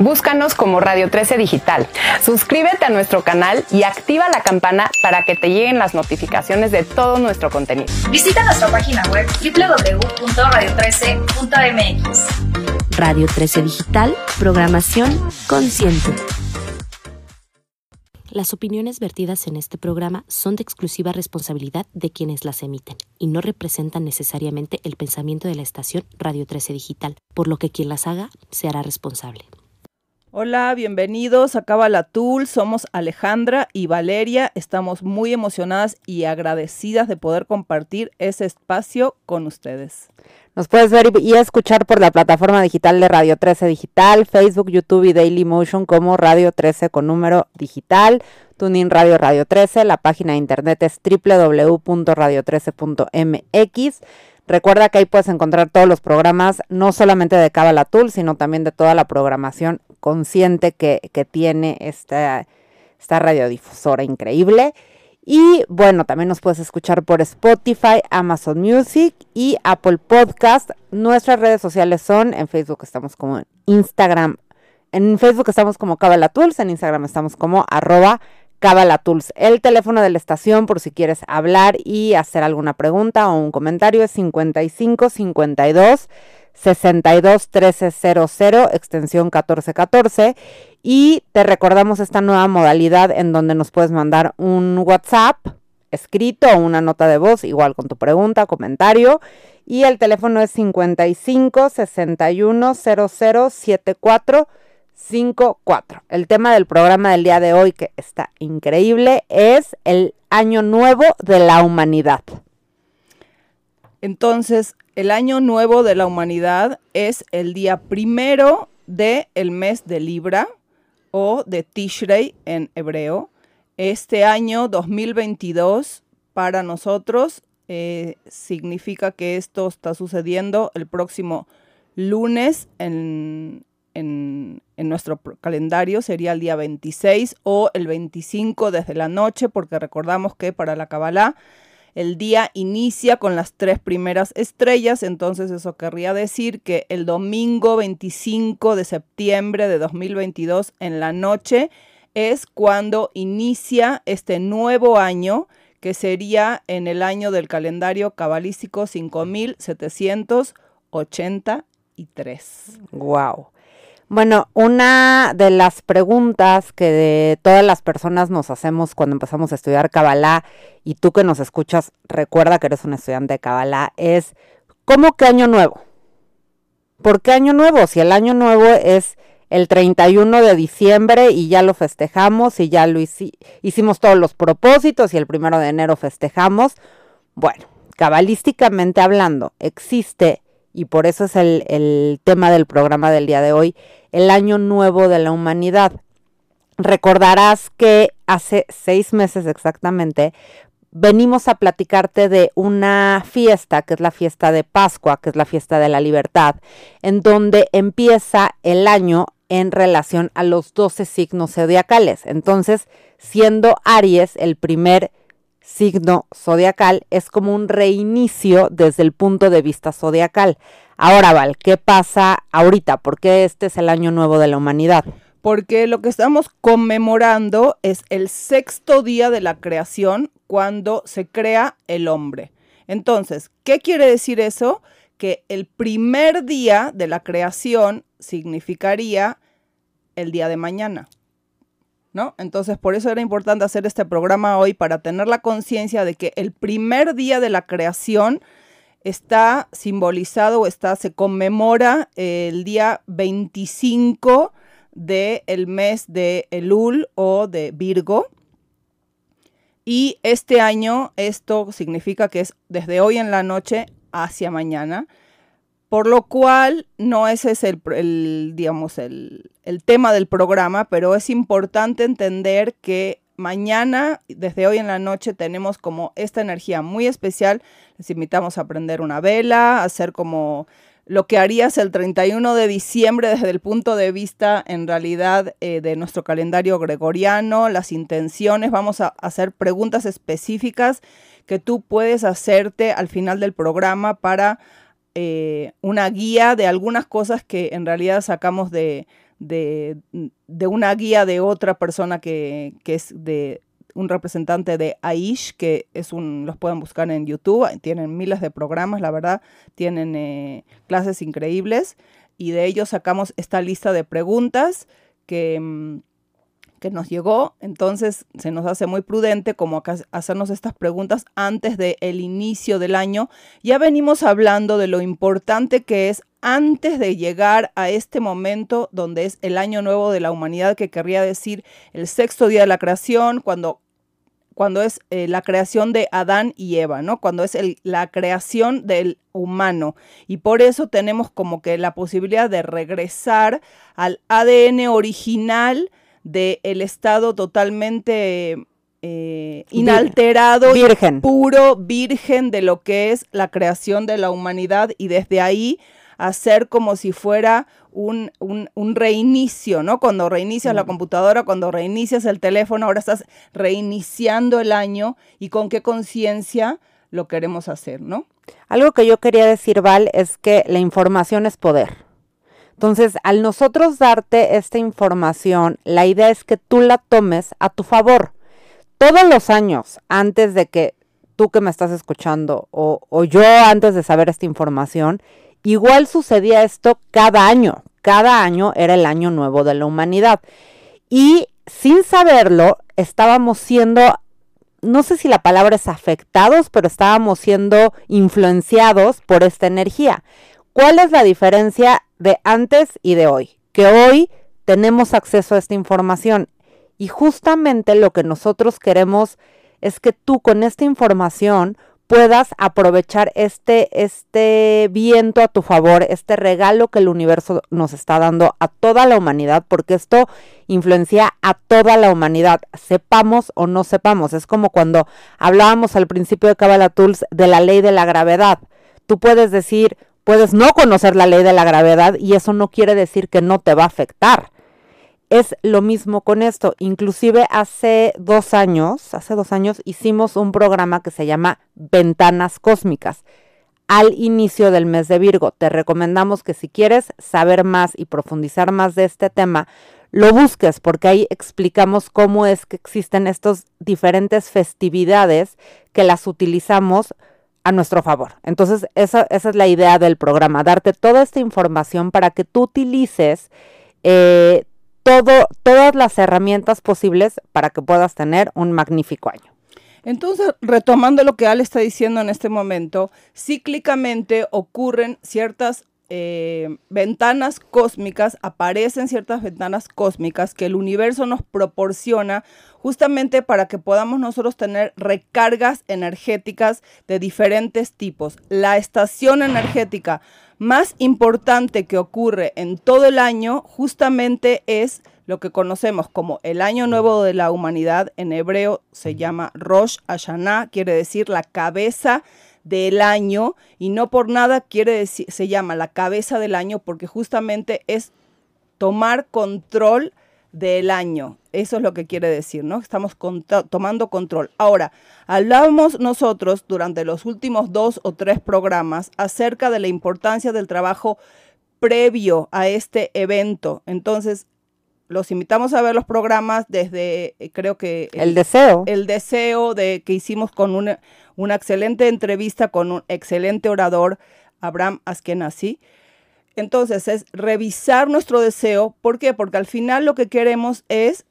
Búscanos como Radio 13 Digital. Suscríbete a nuestro canal y activa la campana para que te lleguen las notificaciones de todo nuestro contenido. Visita nuestra página web www.radio13.mx. Radio 13 Digital, programación consciente. Las opiniones vertidas en este programa son de exclusiva responsabilidad de quienes las emiten y no representan necesariamente el pensamiento de la estación Radio 13 Digital, por lo que quien las haga se hará responsable. Hola, bienvenidos a Cabala Tool. Somos Alejandra y Valeria. Estamos muy emocionadas y agradecidas de poder compartir ese espacio con ustedes. Nos puedes ver y escuchar por la plataforma digital de Radio 13 Digital, Facebook, YouTube y Daily Motion como Radio 13 con número digital, Tuning Radio Radio 13, la página de internet es www.radio13.mx. Recuerda que ahí puedes encontrar todos los programas, no solamente de Cabala Tool, sino también de toda la programación consciente que, tiene esta, esta radiodifusora increíble. Y bueno, también nos puedes escuchar por Spotify, Amazon Music y Apple Podcast. Nuestras redes sociales son, en Facebook estamos como Instagram, en Facebook estamos como Cabala Tools, en Instagram estamos como arroba Cabala Tools. El teléfono de la estación por si quieres hablar y hacer alguna pregunta o un comentario es 55 52 62 1300, extensión 1414. Y te recordamos esta nueva modalidad en donde nos puedes mandar un WhatsApp escrito o una nota de voz, igual con tu pregunta, comentario. Y el teléfono es 55 61 00 74 54. El tema del programa del día de hoy, que está increíble, es el año nuevo de la humanidad. Entonces, el año nuevo de la humanidad es el día primero del el mes de Libra o de Tishrei en hebreo. Este año 2022 para nosotros eh, significa que esto está sucediendo el próximo lunes en, en, nuestro calendario sería el día 26 o el 25 desde la noche, porque recordamos que para la Kabbalah el día inicia con las tres primeras estrellas, entonces eso querría decir que el domingo 25 de septiembre de 2022 en la noche es cuando inicia este nuevo año que sería en el año del calendario cabalístico 5783. Wow. Bueno, una de las preguntas que de todas las personas nos hacemos cuando empezamos a estudiar Kabbalah, y tú que nos escuchas, recuerda que eres un estudiante de Kabbalah, es ¿cómo que año nuevo? ¿Por qué año nuevo? Si el año nuevo es el 31 de diciembre y ya lo festejamos y ya lo hicimos todos los propósitos y el primero de enero festejamos. Bueno, cabalísticamente hablando, existe y por eso es el, tema del programa del día de hoy, el año nuevo de la humanidad. Recordarás que hace seis meses exactamente venimos a platicarte de una fiesta, que es la fiesta de Pascua, que es la fiesta de la libertad, en donde empieza el año en relación a los 12 signos zodiacales. Entonces, siendo Aries el primer signo zodiacal es como un reinicio desde el punto de vista zodiacal. Ahora, Val, ¿qué pasa ahorita? ¿Por qué este es el año nuevo de la humanidad? Porque lo que estamos conmemorando es el sexto día de la creación cuando se crea el hombre. Entonces, ¿qué quiere decir eso? Que el primer día de la creación significaría el día de mañana. ¿No? Entonces, por eso era importante hacer este programa hoy, para tener la conciencia de que el primer día de la creación está simbolizado o está, se conmemora el día 25 del mes de Elul o de Virgo. Y este año esto significa que es desde hoy en la noche hacia mañana. Por lo cual, no ese es el, digamos, el, tema del programa, pero es importante entender que mañana, desde hoy en la noche, tenemos como esta energía muy especial. Les invitamos a prender una vela, a hacer como lo que harías el 31 de diciembre desde el punto de vista en realidad eh, de nuestro calendario gregoriano, las intenciones, vamos a hacer preguntas específicas que tú puedes hacerte al final del programa para eh, una guía de algunas cosas que en realidad sacamos de, de, una guía de otra persona que, que es de un representante de Aish, que es un, los pueden buscar en YouTube, tienen miles de programas, la verdad, tienen eh, clases increíbles y de ellos sacamos esta lista de preguntas que, mm, que nos llegó, entonces se nos hace muy prudente como hacernos estas preguntas antes del el inicio del año. Ya venimos hablando de lo importante que es antes de llegar a este momento donde es el año nuevo de la humanidad, que querría decir el sexto día de la creación, cuando, cuando es eh, la creación de Adán y Eva, ¿no? Cuando es la creación del humano. Y por eso tenemos como que la posibilidad de regresar al ADN original del estado totalmente eh, inalterado, virgen. puro, virgen de lo que es la creación de la humanidad y desde ahí hacer como si fuera un, reinicio, ¿no? Cuando reinicias la computadora, cuando reinicias el teléfono, ahora estás reiniciando el año y con qué conciencia lo queremos hacer, ¿no? Algo que yo quería decir, Val, es que la información es poder. Entonces, al nosotros darte esta información, la idea es que tú la tomes a tu favor. Todos los años, antes de que tú que me estás escuchando o, yo antes de saber esta información, Igual sucedía esto cada año. Cada año era el año nuevo de la humanidad. Y sin saberlo, estábamos siendo, no sé si la palabra es afectados, pero estábamos siendo influenciados por esta energía. ¿Cuál es la diferencia de antes y de hoy? Que hoy tenemos acceso a esta información y justamente lo que nosotros queremos es que tú con esta información puedas aprovechar este, este viento a tu favor, este regalo que el universo nos está dando a toda la humanidad, porque esto influencia a toda la humanidad, sepamos o no sepamos. Es como cuando hablábamos al principio de Kabbalah Tools de la ley de la gravedad. Tú puedes decir, puedes no conocer la ley de la gravedad y eso no quiere decir que no te va a afectar es lo mismo con esto. Inclusive hace dos años, hace dos años hicimos un programa que se llama Ventanas Cósmicas al inicio del mes de Virgo. Te recomendamos que si quieres saber más y profundizar más de este tema, lo busques porque ahí explicamos cómo es que existen estas diferentes festividades que las utilizamos a nuestro favor. Entonces, esa, esa es la idea del programa, darte toda esta información para que tú utilices eh, todo, todas las herramientas posibles para que puedas tener un magnífico año. Entonces, retomando lo que Al está diciendo en este momento, cíclicamente ocurren ciertas eh, ventanas cósmicas, aparecen ciertas ventanas cósmicas que el universo nos proporciona justamente para que podamos nosotros tener recargas energéticas de diferentes tipos. La estación energética más importante que ocurre en todo el año justamente es lo que conocemos como el Año Nuevo de la Humanidad. En hebreo se llama Rosh Hashanah, quiere decir la cabeza del año y no por nada quiere decir, se llama la cabeza del año porque justamente es tomar control del año. Eso es lo que quiere decir, ¿no? Estamos tomando control. Ahora, hablamos nosotros durante los últimos dos o tres programas acerca de la importancia del trabajo previo a este evento. Entonces, los invitamos a ver los programas desde, eh, creo que... El, deseo. El deseo de que hicimos con una, una excelente entrevista con un excelente orador, Abraham Askenazi. Entonces es revisar nuestro deseo. ¿Por qué? Porque al final lo que queremos es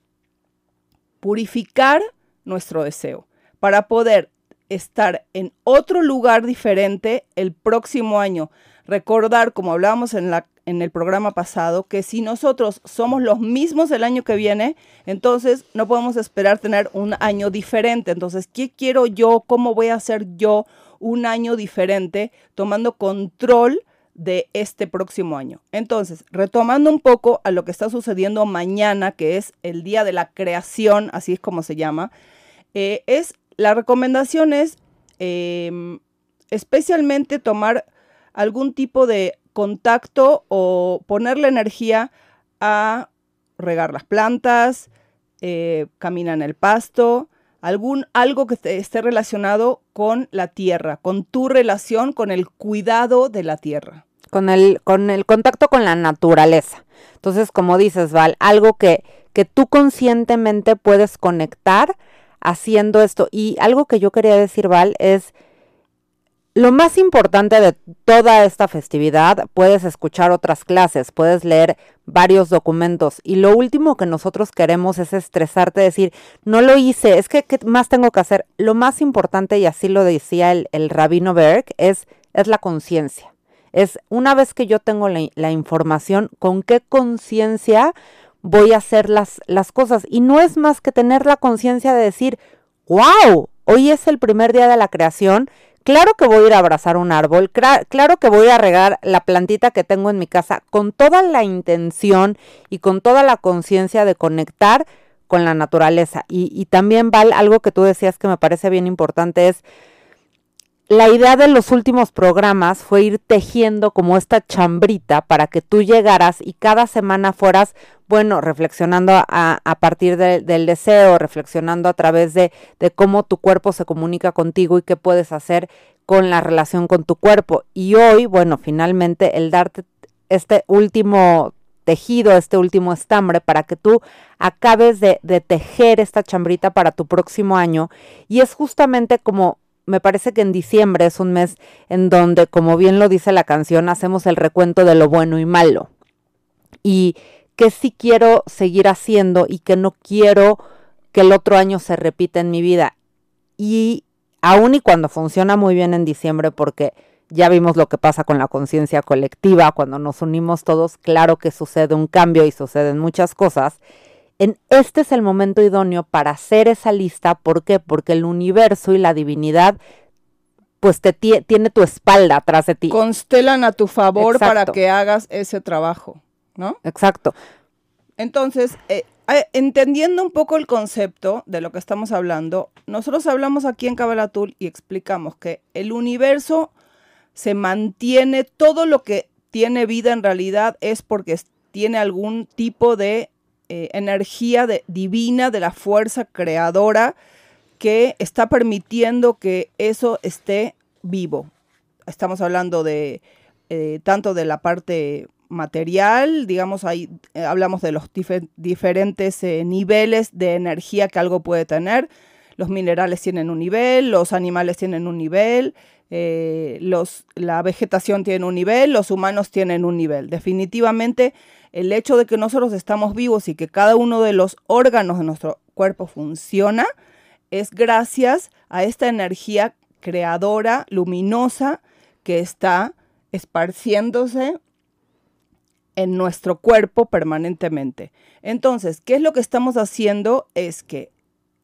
purificar nuestro deseo para poder estar en otro lugar diferente el próximo año. Recordar, como hablábamos en, la, en el programa pasado, que si nosotros somos los mismos el año que viene, entonces no podemos esperar tener un año diferente. Entonces, ¿qué quiero yo? ¿Cómo voy a hacer yo un año diferente tomando control de este próximo año. Entonces, retomando un poco a lo que está sucediendo mañana, que es el día de la creación, así es como se llama, eh, es la recomendación es em, especialmente tomar algún tipo de contacto o ponerle energía a regar las plantas, eh, caminar en el pasto, algún, algo que esté relacionado con la tierra, con tu relación con el cuidado de la tierra. Con el, con el contacto con la naturaleza. Entonces, como dices, Val, algo que, que tú conscientemente puedes conectar haciendo esto. Y algo que yo quería decir, Val, es lo más importante de toda esta festividad, puedes escuchar otras clases, puedes leer varios documentos y lo último que nosotros queremos es estresarte, decir, no lo hice, es que ¿qué más tengo que hacer? Lo más importante, y así lo decía el, rabino Berg, es, es la conciencia. Es una vez que yo tengo la, la información, ¿con qué conciencia voy a hacer las, las cosas? Y no es más que tener la conciencia de decir, wow, hoy es el primer día de la creación Claro que voy a ir a abrazar un árbol, claro que voy a regar la plantita que tengo en mi casa con toda la intención y con toda la conciencia de conectar con la naturaleza. Y, y también, Val, algo que tú decías que me parece bien importante es la idea de los últimos programas fue ir tejiendo como esta chambrita para que tú llegaras y cada semana fueras, bueno, reflexionando a, partir del deseo, reflexionando a través de, cómo tu cuerpo se comunica contigo y qué puedes hacer con la relación con tu cuerpo. Y hoy, bueno, finalmente el darte este último tejido, este último estambre, para que tú acabes de tejer esta chambrita para tu próximo año. Y es justamente como me parece que en diciembre es un mes en donde, como bien lo dice la canción, hacemos el recuento de lo bueno y malo. Y que sí quiero seguir haciendo y que no quiero que el otro año se repita en mi vida. Y aun y cuando funciona muy bien en diciembre, porque ya vimos lo que pasa con la conciencia colectiva, cuando nos unimos todos, claro que sucede un cambio y suceden muchas cosas en este es el momento idóneo para hacer esa lista. ¿Por qué? Porque el universo y la divinidad pues te tiene tu espalda atrás de ti. Constelan a tu favor para que hagas ese trabajo, ¿no? Exacto. Entonces, eh, eh, entendiendo un poco el concepto de lo que estamos hablando, nosotros hablamos aquí en Kabalatul y explicamos que el universo se mantiene, todo lo que tiene vida en realidad es porque tiene algún tipo de eh, energía divina de la fuerza creadora que está permitiendo que eso esté vivo. Estamos hablando de eh, tanto de la parte material, digamos, ahí eh, hablamos de los diferentes niveles de energía que algo puede tener. Los minerales tienen un nivel, los animales tienen un nivel, los, la vegetación tiene un nivel, los humanos tienen un nivel. Definitivamente el hecho de que nosotros estamos vivos y que cada uno de los órganos de nuestro cuerpo funciona es gracias a esta energía creadora, luminosa, que está esparciéndose en nuestro cuerpo permanentemente. Entonces, ¿qué es lo que estamos haciendo? Es que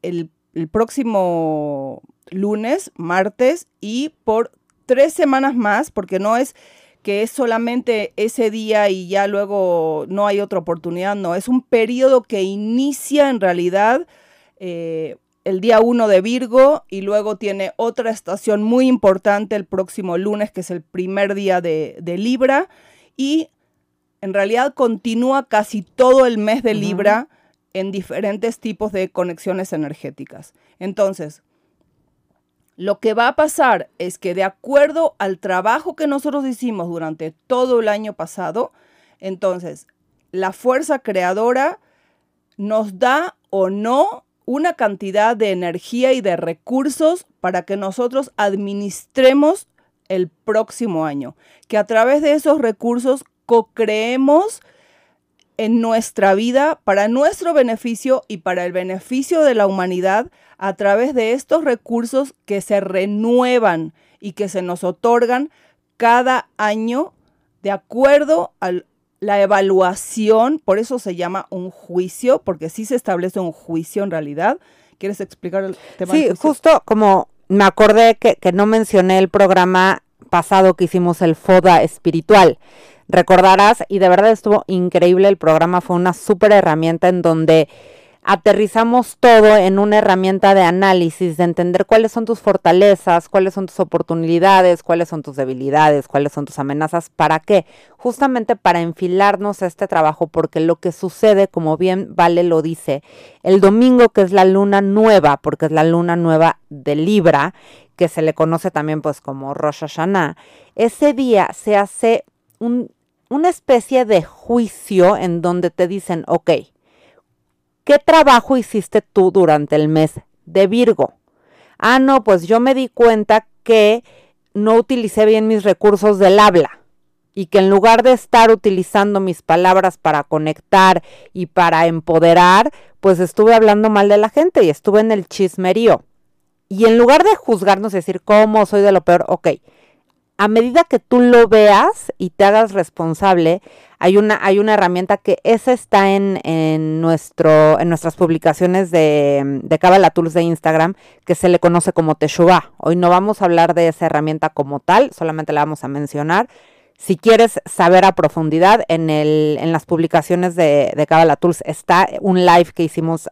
el, el próximo lunes, martes y por tres semanas más, porque no es que es solamente ese día y ya luego no hay otra oportunidad, no, es un periodo que inicia en realidad eh, el día 1 de Virgo y luego tiene otra estación muy importante el próximo lunes, que es el primer día de, Libra, y en realidad continúa casi todo el mes de Libra en diferentes tipos de conexiones energéticas. Entonces, lo que va a pasar es que de acuerdo al trabajo que nosotros hicimos durante todo el año pasado, entonces la fuerza creadora nos da o no una cantidad de energía y de recursos para que nosotros administremos el próximo año, que a través de esos recursos co-creemos en nuestra vida para nuestro beneficio y para el beneficio de la humanidad a través de estos recursos que se renuevan y que se nos otorgan cada año de acuerdo a la evaluación, por eso se llama un juicio, porque sí se establece un juicio en realidad. ¿Quieres explicar el tema? Sí, justo como me acordé que, que no mencioné el programa pasado que hicimos el FODA espiritual. Recordarás, y de verdad estuvo increíble el programa, fue una súper herramienta en donde aterrizamos todo en una herramienta de análisis, de entender cuáles son tus fortalezas, cuáles son tus oportunidades, cuáles son tus debilidades, cuáles son tus amenazas. ¿Para qué? Justamente para enfilarnos a este trabajo, porque lo que sucede, como bien Vale lo dice, el domingo que es la luna nueva, porque es la luna nueva de Libra, que se le conoce también pues como Rosh Hashanah, ese día se hace un, una especie de juicio en donde te dicen, ok, ¿Qué trabajo hiciste tú durante el mes de Virgo? Ah, no, pues yo me di cuenta que no utilicé bien mis recursos del habla y que en lugar de estar utilizando mis palabras para conectar y para empoderar, pues estuve hablando mal de la gente y estuve en el chismerío. Y en lugar de juzgarnos y decir, ¿cómo soy de lo peor? Ok, a medida que tú lo veas y te hagas responsable, hay una, hay una herramienta que esa está en, en, nuestro, en nuestras publicaciones de, de Kabbalah Tools de Instagram, que se le conoce como Teshuvah. Hoy no vamos a hablar de esa herramienta como tal, solamente la vamos a mencionar. Si quieres saber a profundidad, en, el, en las publicaciones de, de Kabbalah Tools está un live que hicimos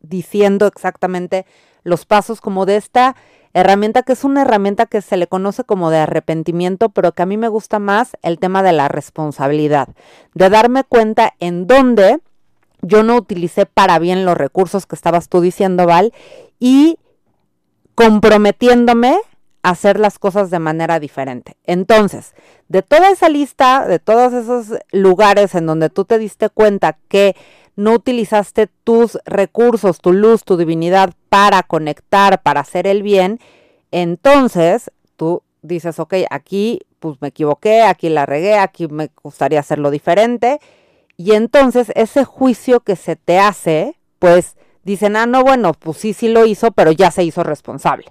diciendo exactamente los pasos como de esta herramienta que es una herramienta que se le conoce como de arrepentimiento, pero que a mí me gusta más el tema de la responsabilidad, de darme cuenta en dónde yo no utilicé para bien los recursos que estabas tú diciendo, Val, y comprometiéndome a hacer las cosas de manera diferente. Entonces, de toda esa lista, de todos esos lugares en donde tú te diste cuenta que no utilizaste tus recursos, tu luz, tu divinidad para conectar, para hacer el bien, entonces tú dices, ok, aquí pues me equivoqué, aquí la regué, aquí me gustaría hacerlo diferente. Y entonces ese juicio que se te hace, pues dicen, ah, no, bueno, pues sí, sí lo hizo, pero ya se hizo responsable.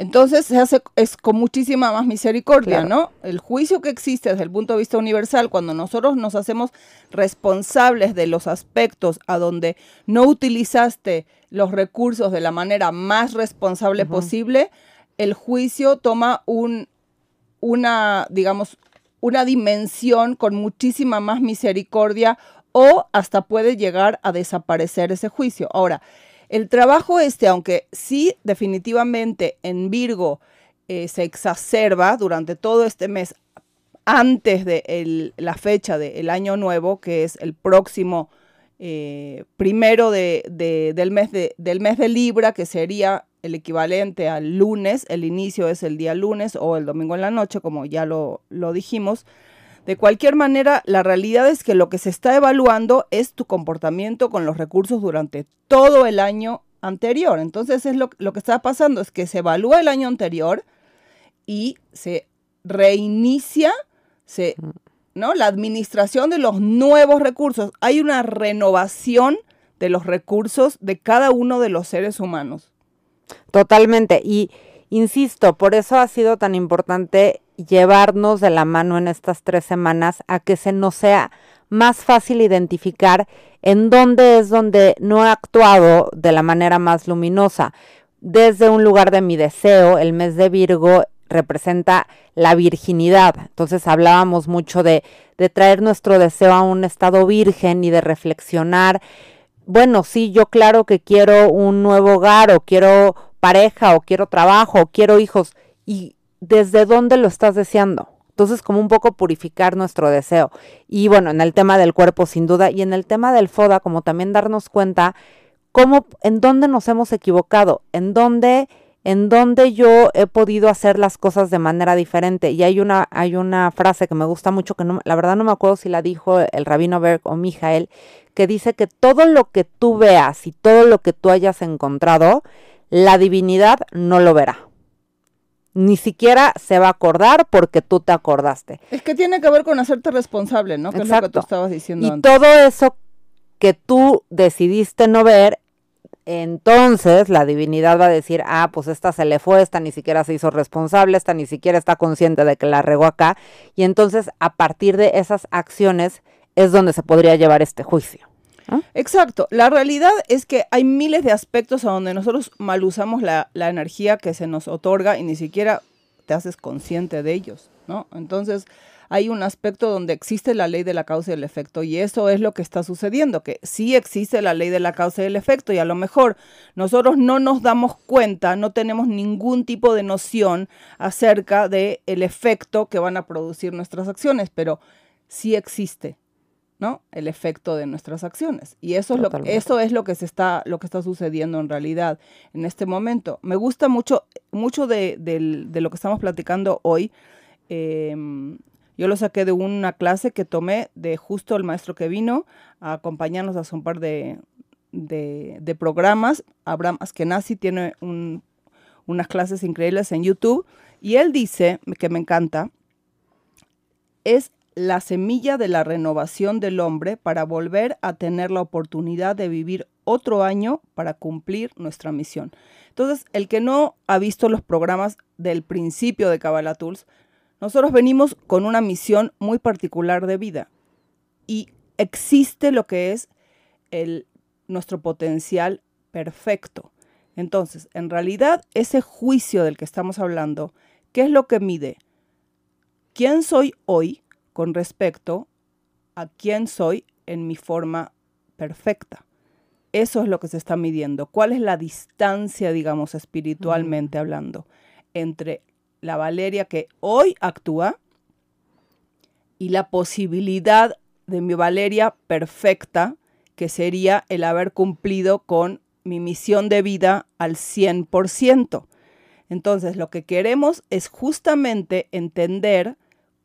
Entonces se hace es con muchísima más misericordia, ¿no? El juicio que existe desde el punto de vista universal, cuando nosotros nos hacemos responsables de los aspectos a donde no utilizaste los recursos de la manera más responsable posible, el juicio toma un, una, digamos, una dimensión con muchísima más misericordia o hasta puede llegar a desaparecer ese juicio. Ahora, el trabajo este, aunque sí definitivamente en Virgo eh, se exacerba durante todo este mes antes de la fecha del año nuevo, que es el próximo eh, primero de, del, mes de, del mes de Libra, que sería el equivalente al lunes, el inicio es el día lunes o el domingo en la noche, como ya lo dijimos, de cualquier manera, la realidad es que lo que se está evaluando es tu comportamiento con los recursos durante todo el año anterior. Entonces, es lo, lo que está pasando es que se evalúa el año anterior y se reinicia, se, ¿no? La administración de los nuevos recursos. Hay una renovación de los recursos de cada uno de los seres humanos. Totalmente. Y insisto, por eso ha sido tan importante llevarnos de la mano en estas tres semanas a que se nos sea más fácil identificar en dónde es donde no he actuado de la manera más luminosa. Desde un lugar de mi deseo, el mes de Virgo representa la virginidad. Entonces hablábamos mucho de, de traer nuestro deseo a un estado virgen y de reflexionar. Bueno, sí, yo claro que quiero un nuevo hogar o quiero pareja o quiero trabajo o quiero hijos. Y desde dónde lo estás deseando. Entonces, como un poco purificar nuestro deseo. Y bueno, en el tema del cuerpo, sin duda, y en el tema del FODA, como también darnos cuenta cómo, en dónde nos hemos equivocado, en dónde, en dónde yo he podido hacer las cosas de manera diferente. Y hay una, hay una frase que me gusta mucho, que no, la verdad no me acuerdo si la dijo el rabino Berg o Mijael, que dice que todo lo que tú veas y todo lo que tú hayas encontrado, la divinidad no lo verá ni siquiera se va a acordar porque tú te acordaste. Es que tiene que ver con hacerte responsable, ¿no? Que es lo que tú estabas diciendo y todo eso que tú decidiste no ver, entonces la divinidad va a decir, ah, pues esta se le fue, esta ni siquiera se hizo responsable, esta ni siquiera está consciente de que la regó acá. Y entonces a partir de esas acciones es donde se podría llevar este juicio. Exacto. La realidad es que hay miles de aspectos a donde nosotros mal usamos la, energía que se nos otorga y ni siquiera te haces consciente de ellos, ¿no? Entonces, hay un aspecto donde existe la ley de la causa y el efecto y eso es lo que está sucediendo, que sí existe la ley de la causa y el efecto y a lo mejor nosotros no nos damos cuenta, no tenemos ningún tipo de noción acerca del el efecto que van a producir nuestras acciones, pero sí existe. ¿No? El efecto de nuestras acciones. Y eso es, lo, eso es lo que se está, lo que está sucediendo en realidad en este momento. Me gusta mucho, mucho de, de lo que estamos platicando hoy. Em, yo lo saqué de una clase que tomé de justo el maestro que vino a acompañarnos a un par de, de, programas. Abraham Askenazi tiene unas clases increíbles en YouTube y él dice, que me encanta, es la semilla de la renovación del hombre para volver a tener la oportunidad de vivir otro año para cumplir nuestra misión. Entonces, el que no ha visto los programas del principio de Kabbalah Tools, nosotros venimos con una misión muy particular de vida y existe lo que es el, nuestro potencial perfecto. Entonces, en realidad, ese juicio del que estamos hablando, ¿qué es lo que mide? ¿Quién soy hoy con respecto a quién soy en mi forma perfecta? Eso es lo que se está midiendo. ¿Cuál es la distancia, digamos, espiritualmente hablando, entre la Valeria que hoy actúa y la posibilidad de mi Valeria perfecta, que sería el haber cumplido con mi misión de vida al 100%. Entonces, lo que queremos es justamente entender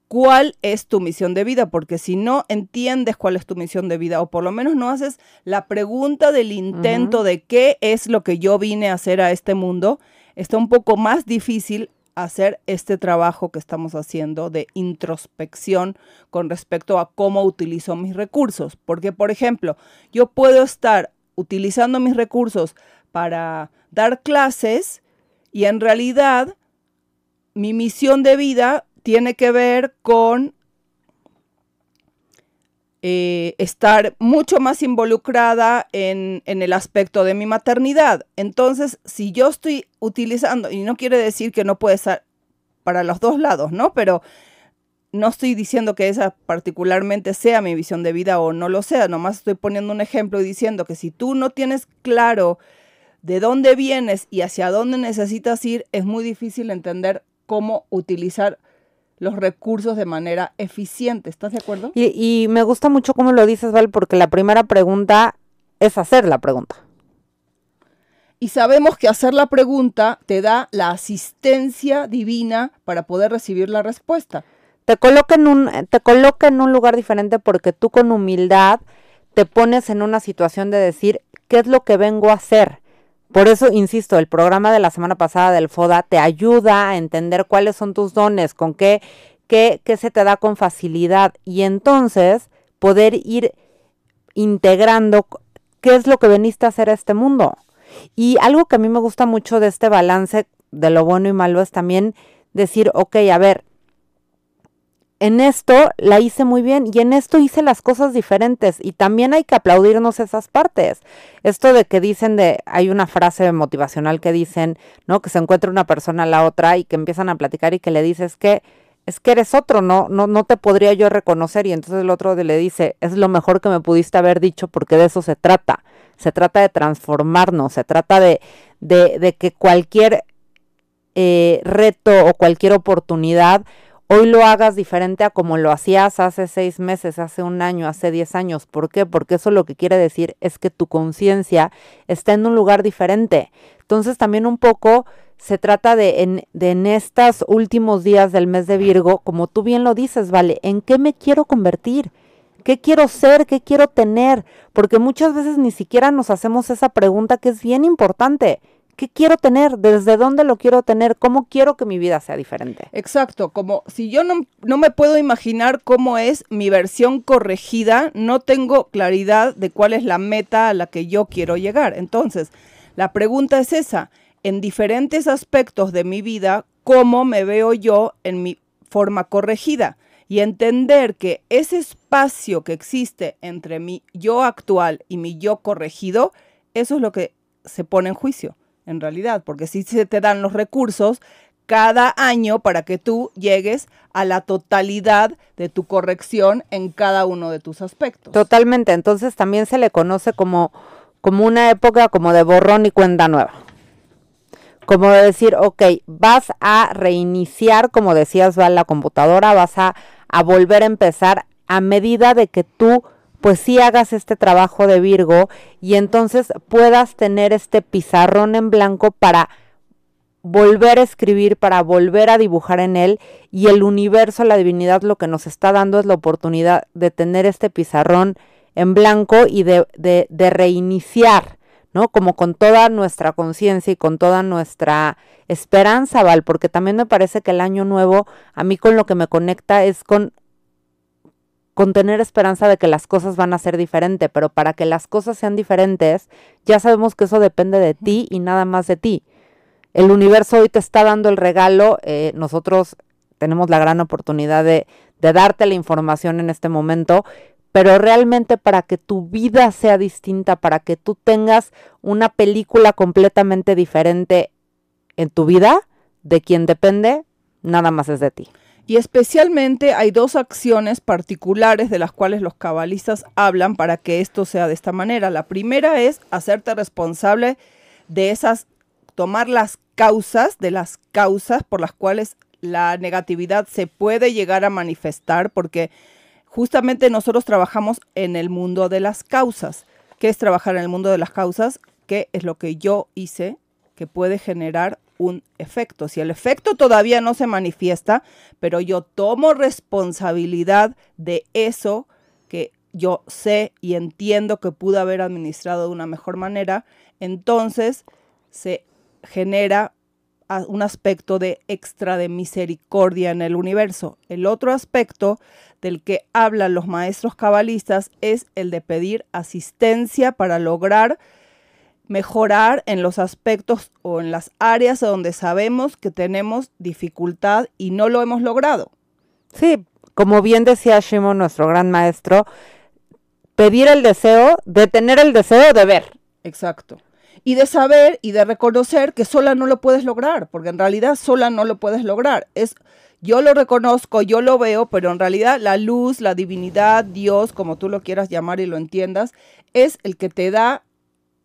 cuál es tu misión de vida, porque si no entiendes cuál es tu misión de vida, o por lo menos no haces la pregunta del intento de qué es lo que yo vine a hacer a este mundo, está un poco más difícil hacer este trabajo que estamos haciendo de introspección con respecto a cómo utilizo mis recursos. Porque, por ejemplo, yo puedo estar utilizando mis recursos para dar clases y en realidad mi misión de vida tiene que ver con eh, estar mucho más involucrada en, el aspecto de mi maternidad. Entonces, si yo estoy utilizando, y no quiere decir que no puede ser para los dos lados, ¿no? Pero no estoy diciendo que esa particularmente sea mi visión de vida o no lo sea, nomás estoy poniendo un ejemplo y diciendo que si tú no tienes claro de dónde vienes y hacia dónde necesitas ir, es muy difícil entender cómo utilizar los recursos de manera eficiente. ¿Estás de acuerdo? Y, me gusta mucho cómo lo dices, Val, porque la primera pregunta es hacer la pregunta. Y sabemos que hacer la pregunta te da la asistencia divina para poder recibir la respuesta. Te coloca en un, te coloca en un lugar diferente porque tú con humildad te pones en una situación de decir, ¿qué es lo que vengo a hacer? Por eso, insisto, el programa de la semana pasada del FODA te ayuda a entender cuáles son tus dones, con qué, qué, qué se te da con facilidad y entonces poder ir integrando qué es lo que veniste a hacer a este mundo. Y algo que a mí me gusta mucho de este balance de lo bueno y malo es también decir, ok, a ver, en esto la hice muy bien y en esto hice las cosas diferentes y también hay que aplaudirnos esas partes. Esto de que dicen de, hay una frase motivacional que dicen, ¿no? Que se encuentra una persona a la otra y que empiezan a platicar y que le dices que es que eres otro, no, no, no te podría yo reconocer y entonces el otro le dice, es lo mejor que me pudiste haber dicho porque de eso se trata. Se trata de transformarnos, se trata de, de, que cualquier eh, reto o cualquier oportunidad hoy lo hagas diferente a como lo hacías hace seis meses, hace un año, hace diez años. ¿Por qué? Porque eso lo que quiere decir es que tu conciencia está en un lugar diferente. Entonces también un poco se trata de en, de en estos últimos días del mes de Virgo, como tú bien lo dices, ¿vale? ¿En qué me quiero convertir? ¿Qué quiero ser? ¿Qué quiero tener? Porque muchas veces ni siquiera nos hacemos esa pregunta que es bien importante. ¿Qué quiero tener? ¿Desde dónde lo quiero tener? ¿Cómo quiero que mi vida sea diferente? Exacto, como si yo no, no, me puedo imaginar cómo es mi versión corregida, no tengo claridad de cuál es la meta a la que yo quiero llegar. Entonces, la pregunta es esa, en diferentes aspectos de mi vida, ¿cómo me veo yo en mi forma corregida? Y entender que ese espacio que existe entre mi yo actual y mi yo corregido, eso es lo que se pone en juicio en realidad, porque si se te dan los recursos, cada año para que tú llegues a la totalidad de tu corrección en cada uno de tus aspectos. Totalmente, entonces también se le conoce como, como una época como de borrón y cuenta nueva. Como de decir, ok, vas a reiniciar, como decías, va la computadora, vas a, a volver a empezar a medida de que tú pues sí hagas este trabajo de Virgo y entonces puedas tener este pizarrón en blanco para volver a escribir, para volver a dibujar en él y el universo, la divinidad lo que nos está dando es la oportunidad de tener este pizarrón en blanco y de, de, de reiniciar, ¿no? Como con toda nuestra conciencia y con toda nuestra esperanza, Val, porque también me parece que el año nuevo a mí con lo que me conecta es con con tener esperanza de que las cosas van a ser diferentes, pero para que las cosas sean diferentes, ya sabemos que eso depende de ti y nada más de ti el universo hoy te está dando el regalo, eh, nosotros tenemos la gran oportunidad de, de darte la información en este momento, pero realmente para que tu vida sea distinta, para que tú tengas una película completamente diferente en tu vida, de quien depende, nada más es de ti. Y especialmente hay dos acciones particulares de las cuales los cabalistas hablan para que esto sea de esta manera. La primera es hacerte responsable de esas, tomar las causas, de las causas por las cuales la negatividad se puede llegar a manifestar, porque justamente nosotros trabajamos en el mundo de las causas. ¿Qué es trabajar en el mundo de las causas? ¿Qué es lo que yo hice que puede generar un efecto? Si el efecto todavía no se manifiesta, pero yo tomo responsabilidad de eso que yo sé y entiendo que pude haber administrado de una mejor manera, entonces se genera un aspecto de extra de misericordia en el universo. El otro aspecto del que hablan los maestros cabalistas es el de pedir asistencia para lograr mejorar en los aspectos o en las áreas donde sabemos que tenemos dificultad y no lo hemos logrado. Sí, como bien decía Shimon, nuestro gran maestro, pedir el deseo de tener el deseo de ver. Exacto y de saber y de reconocer que sola no lo puedes lograr, porque en realidad sola no lo puedes lograr. Es yo lo reconozco, yo lo veo, pero en realidad la luz, la divinidad, Dios, como tú lo quieras llamar y lo entiendas, es el que te da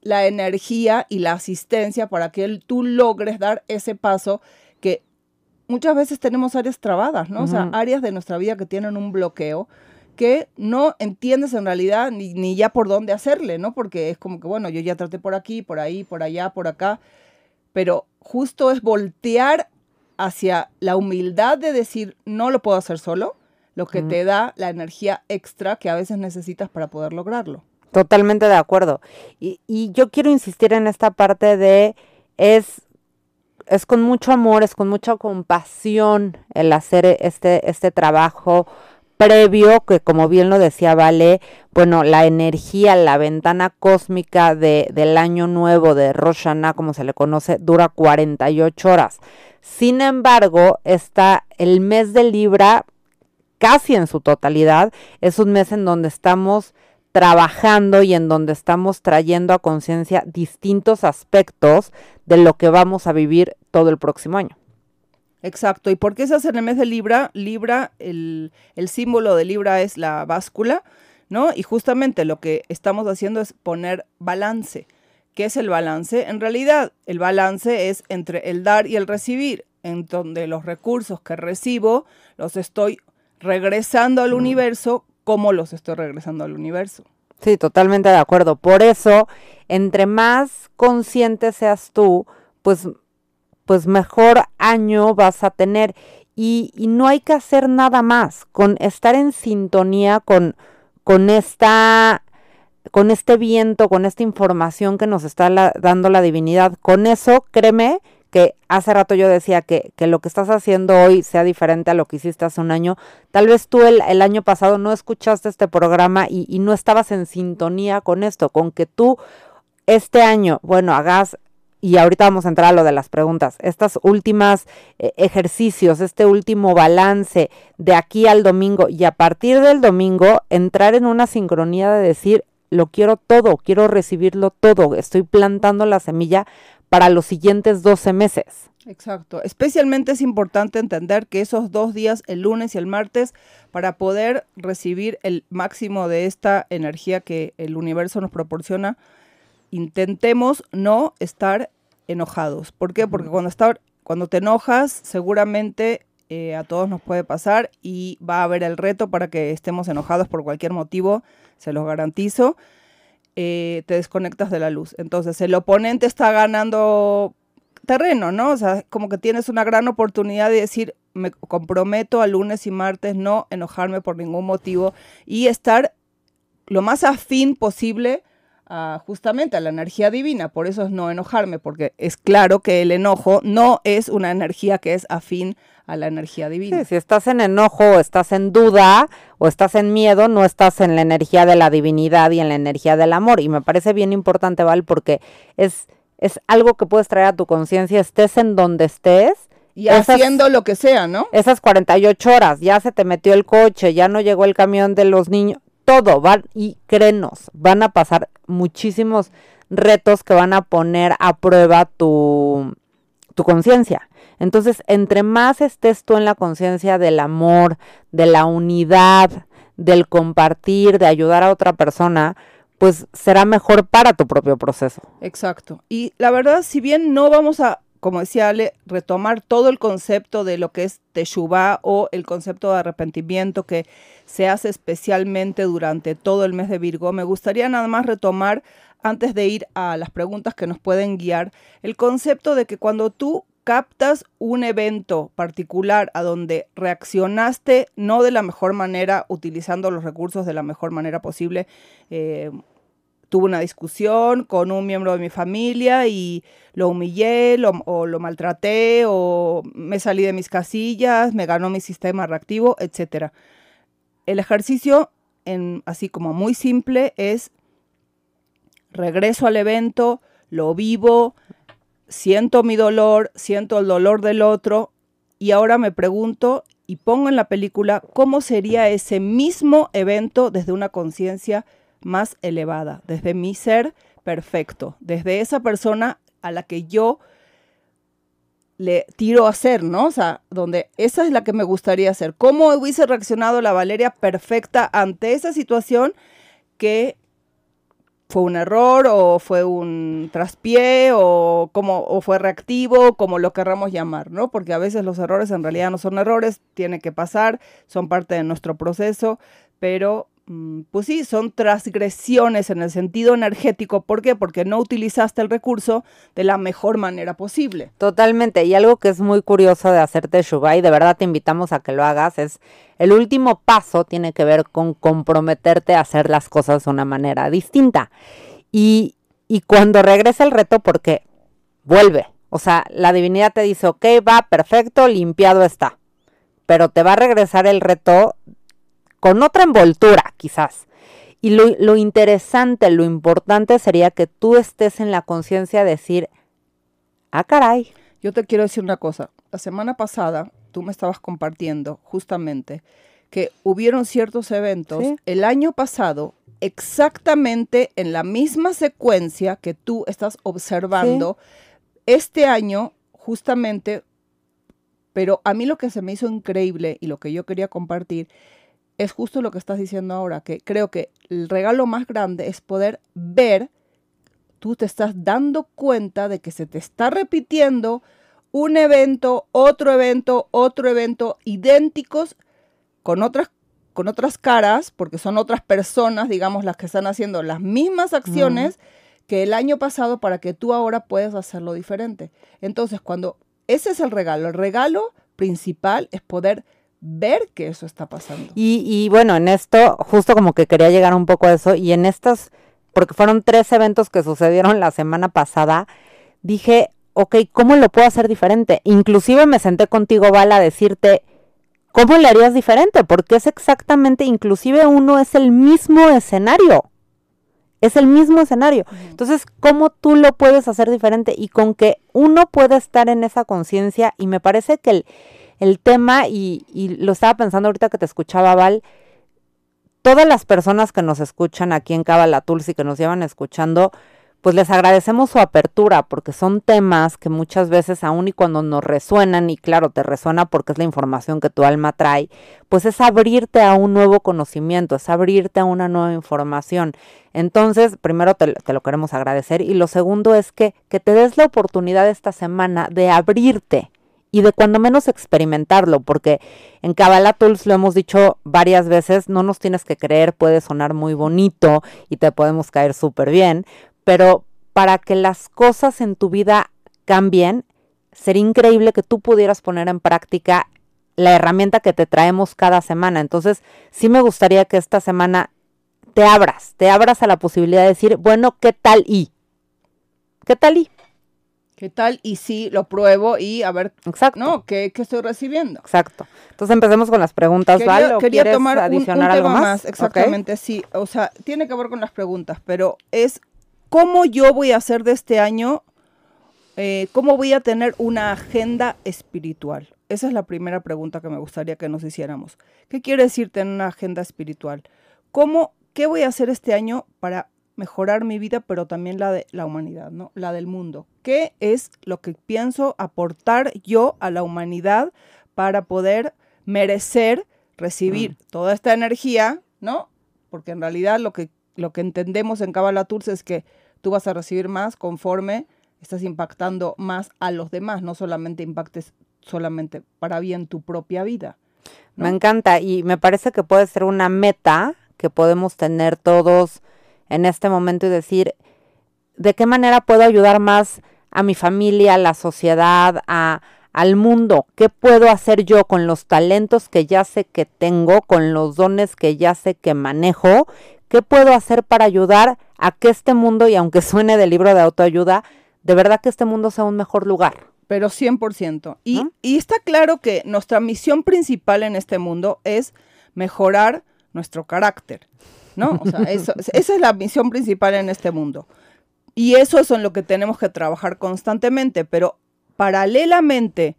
la energía y la asistencia para que tú logres dar ese paso que muchas veces tenemos áreas trabadas, ¿no? O sea, áreas de nuestra vida que tienen un bloqueo que no entiendes en realidad ni, ni, ya por dónde hacerle, ¿no? Porque es como que, bueno, yo ya traté por aquí, por ahí, por allá, por acá, pero justo es voltear hacia la humildad de decir, no lo puedo hacer solo, lo que te da la energía extra que a veces necesitas para poder lograrlo. Totalmente de acuerdo. Y, y yo quiero insistir en esta parte de, es es con mucho amor, es con mucha compasión el hacer este, este trabajo previo, que como bien lo decía Vale, bueno, la energía, la ventana cósmica de, del año nuevo de Rosh como se le conoce, dura 48 horas. Sin embargo, está el mes de Libra casi en su totalidad, es un mes en donde estamos trabajando y en donde estamos trayendo a conciencia distintos aspectos de lo que vamos a vivir todo el próximo año. Exacto. ¿Y por qué se hace en el mes de Libra? Libra, el, el, símbolo de Libra es la báscula, ¿no? Y justamente lo que estamos haciendo es poner balance. ¿Qué es el balance? En realidad, el balance es entre el dar y el recibir, en donde los recursos que recibo los estoy regresando al universo, como los estoy regresando al universo. Sí, totalmente de acuerdo. Por eso, entre más consciente seas tú, pues pues mejor año vas a tener. Y, no hay que hacer nada más, con estar en sintonía con, con esta con este viento, con esta información que nos está dando la divinidad. Con eso, créeme que hace rato yo decía que, que, lo que estás haciendo hoy sea diferente a lo que hiciste hace un año. Tal vez tú el, año pasado no escuchaste este programa y, y, no estabas en sintonía con esto, con que tú este año, bueno, hagas y ahorita vamos a entrar a lo de las preguntas, estas últimas eh, ejercicios, este último balance de aquí al domingo y a partir del domingo entrar en una sincronía de decir, lo quiero todo, quiero recibirlo todo, estoy plantando la semilla para los siguientes 12 meses. Exacto. Especialmente es importante entender que esos dos días, el lunes y el martes, para poder recibir el máximo de esta energía que el universo nos proporciona, intentemos no estar enojados. ¿Por qué? Porque cuando, está, cuando te enojas, seguramente eh, a todos nos puede pasar y va a haber el reto para que estemos enojados por cualquier motivo, se los garantizo. Eh, te desconectas de la luz. Entonces, el oponente está ganando terreno, ¿no? O sea, como que tienes una gran oportunidad de decir, me comprometo a lunes y martes no enojarme por ningún motivo y estar lo más afín posible justamente a la energía divina. Por eso es no enojarme, porque es claro que el enojo no es una energía que es afín a la energía divina. si estás en enojo o estás en duda o estás en miedo, no estás en la energía de la divinidad y en la energía del amor. Y me parece bien importante, Val, porque es, es algo que puedes traer a tu conciencia, estés en donde estés. Y haciendo lo que sea, ¿no? Esas 48 horas, ya se te metió el coche, ya no llegó el camión de los niños, todo, van, y créenos, van a pasar muchísimos retos que van a poner a prueba tu, tu conciencia. Entonces, entre más estés tú en la conciencia del amor, de la unidad, del compartir, de ayudar a otra persona, pues será mejor para tu propio proceso. Exacto. Y la verdad, si bien no vamos a como decía Ale, retomar todo el concepto de lo que es Teshuvah o el concepto de arrepentimiento que se hace especialmente durante todo el mes de Virgo. Me gustaría nada más retomar, antes de ir a las preguntas que nos pueden guiar, el concepto de que cuando tú captas un evento particular a donde reaccionaste no de la mejor manera, utilizando los recursos de la mejor manera posible, eh, tuve una discusión con un miembro de mi familia y lo humillé o lo maltraté o me salí de mis casillas, me ganó mi sistema reactivo, etc. El ejercicio, así como muy simple, es regreso al evento, lo vivo, siento mi dolor, siento el dolor del otro y ahora me pregunto y pongo en la película cómo sería ese mismo evento desde una conciencia más elevada, desde mi ser perfecto, desde esa persona a la que yo le tiro a ser, ¿no? O sea, donde esa es la que me gustaría hacer. ¿Cómo hubiese reaccionado la Valeria perfecta ante esa situación que fue un error o fue un traspié o, como, o fue reactivo, como lo querramos llamar, ¿no? Porque a veces los errores en realidad no son errores, tiene que pasar, son parte de nuestro proceso, pero pues sí, son transgresiones en el sentido energético. ¿Por qué? Porque no utilizaste el recurso de la mejor manera posible. Totalmente. Y algo que es muy curioso de hacerte Shubá, y de verdad te invitamos a que lo hagas, es el último paso tiene que ver con comprometerte a hacer las cosas de una manera distinta. Y, y cuando regresa el reto, porque vuelve. O sea, la divinidad te dice, ok, va, perfecto, limpiado está. Pero te va a regresar el reto con otra envoltura quizás. Y lo, interesante, lo importante sería que tú estés en la conciencia de decir, ah, caray. Yo te quiero decir una cosa. La semana pasada tú me estabas compartiendo justamente que hubieron ciertos eventos el año pasado exactamente en la misma secuencia que tú estás observando este año justamente, pero a mí lo que se me hizo increíble y lo que yo quería compartir es justo lo que estás diciendo ahora, que creo que el regalo más grande es poder ver, tú te estás dando cuenta de que se te está repitiendo un evento, otro evento, otro evento, idénticos con otras, con otras caras, porque son otras personas, digamos, las que están haciendo las mismas acciones que el año pasado para que tú ahora puedas hacerlo diferente. Entonces, cuando ese es el regalo, el regalo principal es poder ver que eso está pasando. Y, y bueno, en esto, justo como que quería llegar un poco a eso, y en estos, porque fueron tres eventos que sucedieron la semana pasada, dije, ok, ¿cómo lo puedo hacer diferente? Inclusive me senté contigo, Val, a decirte, ¿cómo le harías diferente? Porque es exactamente, inclusive uno es el mismo escenario. Es el mismo escenario. Entonces, ¿cómo tú lo puedes hacer diferente? Y con que uno pueda estar en esa conciencia, y me parece que el, el tema, y, lo estaba pensando ahorita que te escuchaba, Val, todas las personas que nos escuchan aquí en Tulsi, que nos llevan escuchando, pues les agradecemos su apertura porque son temas que muchas veces aun y cuando nos resuenan y claro, te resuena porque es la información que tu alma trae, pues es abrirte a un nuevo conocimiento, es abrirte a una nueva información. Entonces, primero te, te lo queremos agradecer y lo segundo es que, que te des la oportunidad esta semana de abrirte y de cuando menos experimentarlo, porque en Kabbalah Tools lo hemos dicho varias veces, no nos tienes que creer, puede sonar muy bonito y te podemos caer súper bien, pero para que las cosas en tu vida cambien, sería increíble que tú pudieras poner en práctica la herramienta que te traemos cada semana. Entonces, sí me gustaría que esta semana te abras, te abras a la posibilidad de decir, bueno, ¿qué tal y? ¿Qué tal y? ¿Qué tal? Y sí, lo pruebo y a ver, Exacto. ¿no? ¿Qué, qué estoy recibiendo? Exacto. Entonces empecemos con las preguntas, ¿vale? ¿O quieres tomar adicionar un, algo tema más? Exactamente, sí. O sea, tiene que ver con las preguntas, pero es cómo yo voy a hacer de este año, eh, cómo voy a tener una agenda espiritual. Esa es la primera pregunta que me gustaría que nos hiciéramos. ¿Qué quiere decir tener una agenda espiritual? ¿Cómo, qué voy a hacer este año para mejorar mi vida, pero también la de la humanidad, ¿no? La del mundo. ¿Qué es lo que pienso aportar yo a la humanidad para poder merecer recibir toda esta energía, ¿no? Porque en realidad lo que, lo que entendemos en Kabbalah Tours es que tú vas a recibir más conforme estás impactando más a los demás, no solamente impactes solamente para bien tu propia vida. ¿no? Me encanta y me parece que puede ser una meta que podemos tener todos en este momento y decir, ¿de qué manera puedo ayudar más a mi familia, a la sociedad, a, al mundo? ¿Qué puedo hacer yo con los talentos que ya sé que tengo, con los dones que ya sé que manejo? ¿Qué puedo hacer para ayudar a que este mundo, y aunque suene del libro de autoayuda, de verdad que este mundo sea un mejor lugar? pero 100%. Y, y está claro que nuestra misión principal en este mundo es mejorar nuestro carácter, ¿no? O sea, eso- esa es la misión principal en este mundo. Y eso es en lo que tenemos que trabajar constantemente, pero paralelamente,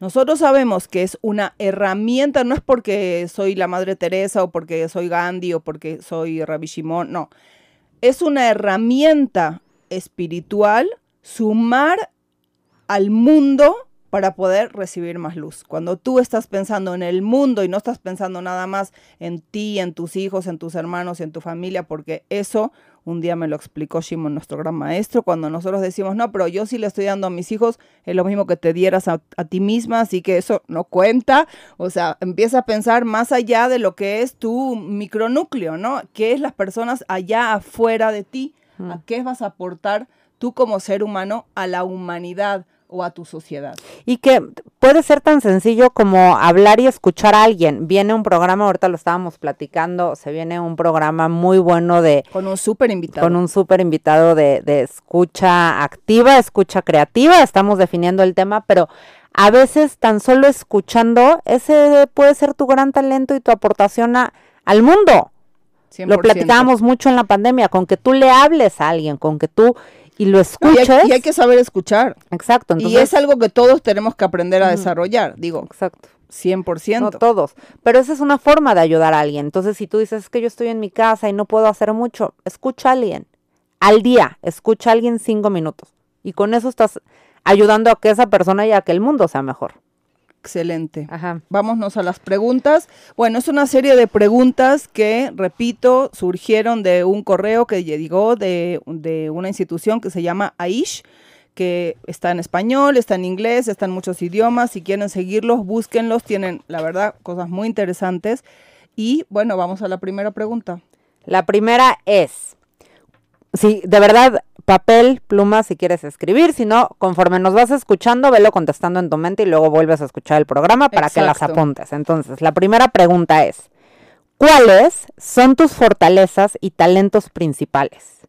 nosotros sabemos que es una herramienta, no es porque soy la Madre Teresa o porque soy Gandhi o porque soy Rabbi Shimon, no. Es una herramienta espiritual sumar al mundo para poder recibir más luz. Cuando tú estás pensando en el mundo y no estás pensando nada más en ti, en tus hijos, en tus hermanos y en tu familia, porque eso un día me lo explicó Shimon, nuestro gran maestro, cuando nosotros decimos, no, pero yo sí le estoy dando a mis hijos, es lo mismo que te dieras a, a ti misma, así que eso no cuenta. O sea, empieza a pensar más allá de lo que es tu micronúcleo, ¿no? ¿Qué es las personas allá afuera de ti? ¿A qué vas a aportar tú como ser humano a la humanidad o a tu sociedad? Y que puede ser tan sencillo como hablar y escuchar a alguien. Viene un programa, ahorita lo estábamos platicando, se viene un programa muy bueno de Con un súper invitado. con un súper invitado de, de escucha activa, escucha creativa, estamos definiendo el tema, pero a veces tan solo escuchando, ese puede ser tu gran talento y tu aportación a- al mundo. Lo 100%. platicábamos mucho en la pandemia, con que tú le hables a alguien, con que tú y lo No, y, escuches. hay, y hay que saber escuchar. Exacto, y es algo que todos tenemos que aprender a desarrollar, digo, exacto. 100%. No todos, pero esa es una forma de ayudar a alguien. Entonces, si tú dices es que yo estoy en mi casa y no puedo hacer mucho, escucha a alguien. Al día, escucha a alguien cinco minutos. Y con eso estás ayudando a que esa persona y a que el mundo sea mejor. Excelente. Ajá. Vámonos a las preguntas. Bueno, es una serie de preguntas que, repito, surgieron de un correo que llegó de, de una institución que se llama AISH, que está en español, está en inglés, está en muchos idiomas. Si quieren seguirlos, búsquenlos. Tienen, la verdad, cosas muy interesantes. Y bueno, vamos a la primera pregunta. La primera es, si de verdad, papel, pluma, si quieres escribir, si no, conforme nos vas escuchando, velo contestando en tu mente y luego vuelves a escuchar el programa para que las apuntes. Entonces, la primera pregunta es, ¿cuáles son tus fortalezas y talentos principales?